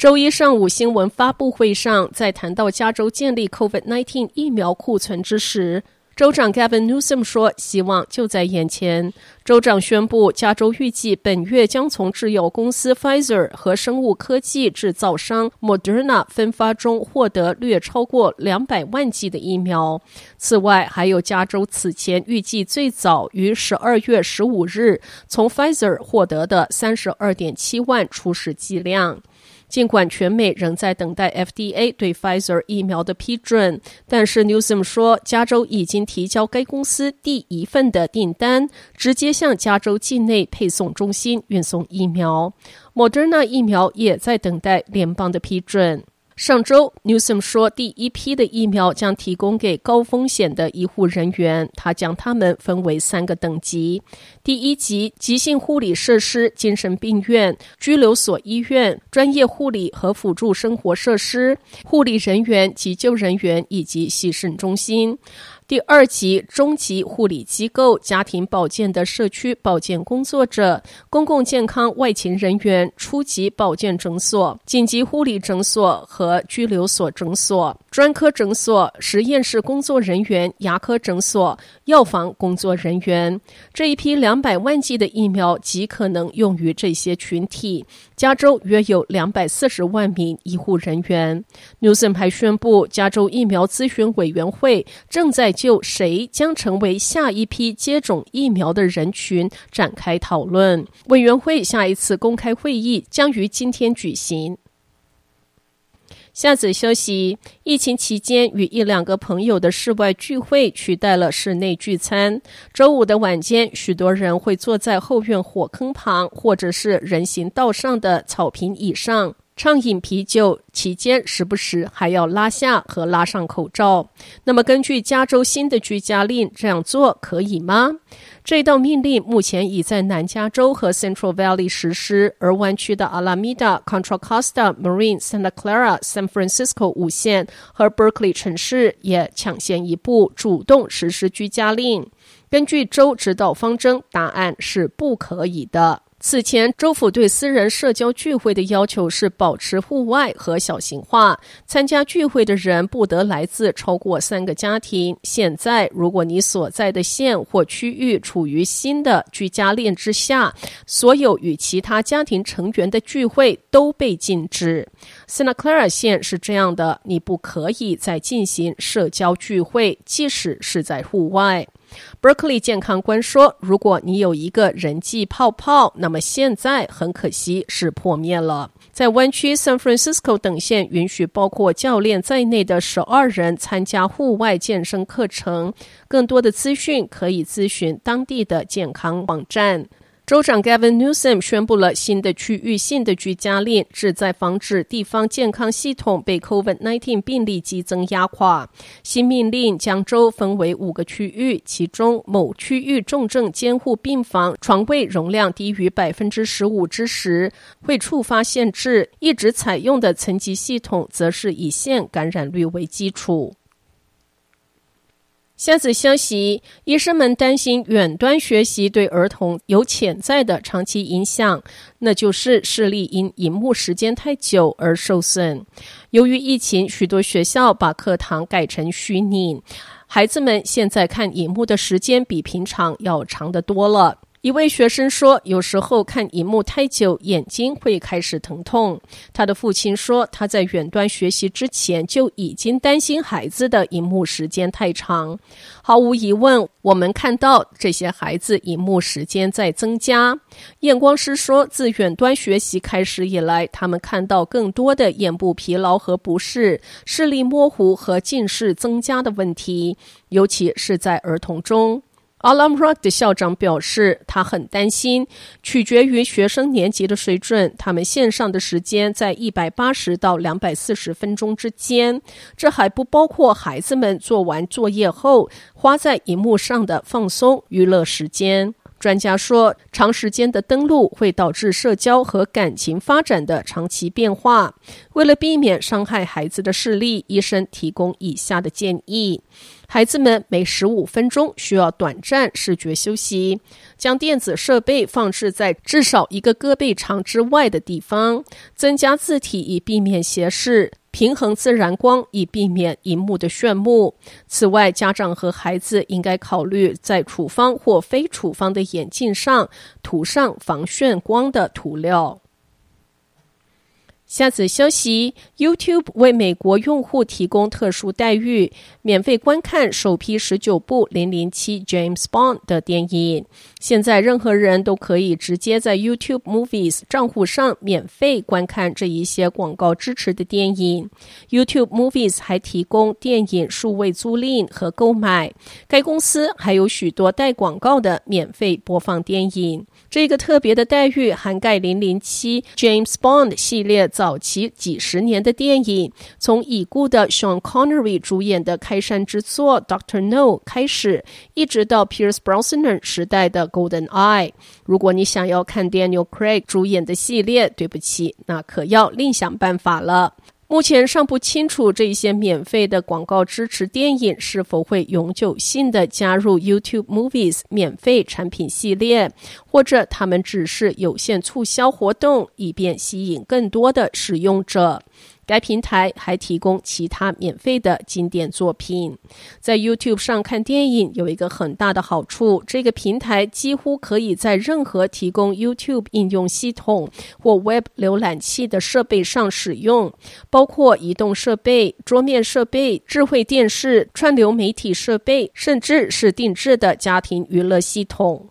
周一上午新闻发布会上，在谈到加州建立 COVID-19 疫苗库存之时，州长 Gavin Newsom 说：“希望就在眼前。”州长宣布，加州预计本月将从制药公司 Pfizer 和生物科技制造商 Moderna 分发中获得略超过两百万剂的疫苗。此外，还有加州此前预计最早于十二月十五日从 Pfizer 获得的三十二点七万初始剂量。尽管全美仍在等待 FDA 对 Pfizer 疫苗的批准，但是 Newsom 说，加州已经提交该公司第一份的订单，直接向加州境内配送中心运送疫苗。Moderna 疫苗也在等待联邦的批准。上周，Newsom 说，第一批的疫苗将提供给高风险的医护人员。他将他们分为三个等级：第一级，急性护理设施、精神病院、拘留所、医院、专业护理和辅助生活设施、护理人员、急救人员以及洗肾中心。第二级中级护理机构、家庭保健的社区保健工作者、公共健康外勤人员、初级保健诊所、紧急护理诊所和拘留所诊所、专科诊所、实验室工作人员、牙科诊所、药房工作人员。这一批两百万剂的疫苗极可能用于这些群体。加州约有两百四十万名医护人员。News 还宣布，加州疫苗咨询委员会正在就谁将成为下一批接种疫苗的人群展开讨论。委员会下一次公开会议将于今天举行。下次休息：疫情期间与一两个朋友的室外聚会取代了室内聚餐。周五的晚间，许多人会坐在后院火坑旁，或者是人行道上的草坪椅上。畅饮啤酒期间，时不时还要拉下和拉上口罩。那么，根据加州新的居家令，这样做可以吗？这道命令目前已在南加州和 Central Valley 实施，而湾区的 Alameda、Contra Costa、Marine、Santa Clara、San Francisco 五县和 Berkeley 城市也抢先一步，主动实施居家令。根据州指导方针，答案是不可以的。此前，州府对私人社交聚会的要求是保持户外和小型化，参加聚会的人不得来自超过三个家庭。现在，如果你所在的县或区域处于新的居家令之下，所有与其他家庭成员的聚会都被禁止。Santa Clara 县是这样的，你不可以再进行社交聚会，即使是在户外。Berkeley 健康官说：“如果你有一个人际泡泡，那么现在很可惜是破灭了。”在湾区 San Francisco 等县允许包括教练在内的十二人参加户外健身课程。更多的资讯可以咨询当地的健康网站。州长 Gavin Newsom 宣布了新的区域性的居家令，旨在防止地方健康系统被 COVID-19 病例激增压垮。新命令将州分为五个区域，其中某区域重症监护病房床位容量低于百分之十五之时，会触发限制。一直采用的层级系统则是以县感染率为基础。下次消息，医生们担心远端学习对儿童有潜在的长期影响，那就是视力因荧幕时间太久而受损。由于疫情，许多学校把课堂改成虚拟，孩子们现在看荧幕的时间比平常要长得多了。一位学生说：“有时候看荧幕太久，眼睛会开始疼痛。”他的父亲说：“他在远端学习之前就已经担心孩子的荧幕时间太长。”毫无疑问，我们看到这些孩子荧幕时间在增加。验光师说：“自远端学习开始以来，他们看到更多的眼部疲劳和不适、视力模糊和近视增加的问题，尤其是在儿童中。” Alam Rock 的校长表示，他很担心，取决于学生年级的水准，他们线上的时间在一百八十到两百四十分钟之间。这还不包括孩子们做完作业后花在荧幕上的放松娱乐时间。专家说，长时间的登录会导致社交和感情发展的长期变化。为了避免伤害孩子的视力，医生提供以下的建议：孩子们每十五分钟需要短暂视觉休息，将电子设备放置在至少一个胳膊长之外的地方，增加字体以避免斜视。平衡自然光，以避免荧幕的炫目。此外，家长和孩子应该考虑在处方或非处方的眼镜上涂上防眩光的涂料。下次消息：YouTube 为美国用户提供特殊待遇，免费观看首批十九部《零零七 James Bond》的电影。现在，任何人都可以直接在 YouTube Movies 账户上免费观看这一些广告支持的电影。YouTube Movies 还提供电影数位租赁和购买。该公司还有许多带广告的免费播放电影。这个特别的待遇涵盖《零零七 James Bond》系列。早期几十年的电影，从已故的 Sean Connery 主演的开山之作《Doctor No》开始，一直到 Pierce Brosnan 时代的《Golden Eye》。如果你想要看 Daniel Craig 主演的系列，对不起，那可要另想办法了。目前尚不清楚这些免费的广告支持电影是否会永久性的加入 YouTube Movies 免费产品系列，或者他们只是有限促销活动，以便吸引更多的使用者。该平台还提供其他免费的经典作品。在 YouTube 上看电影有一个很大的好处，这个平台几乎可以在任何提供 YouTube 应用系统或 Web 浏览器的设备上使用，包括移动设备、桌面设备、智慧电视、串流媒体设备，甚至是定制的家庭娱乐系统。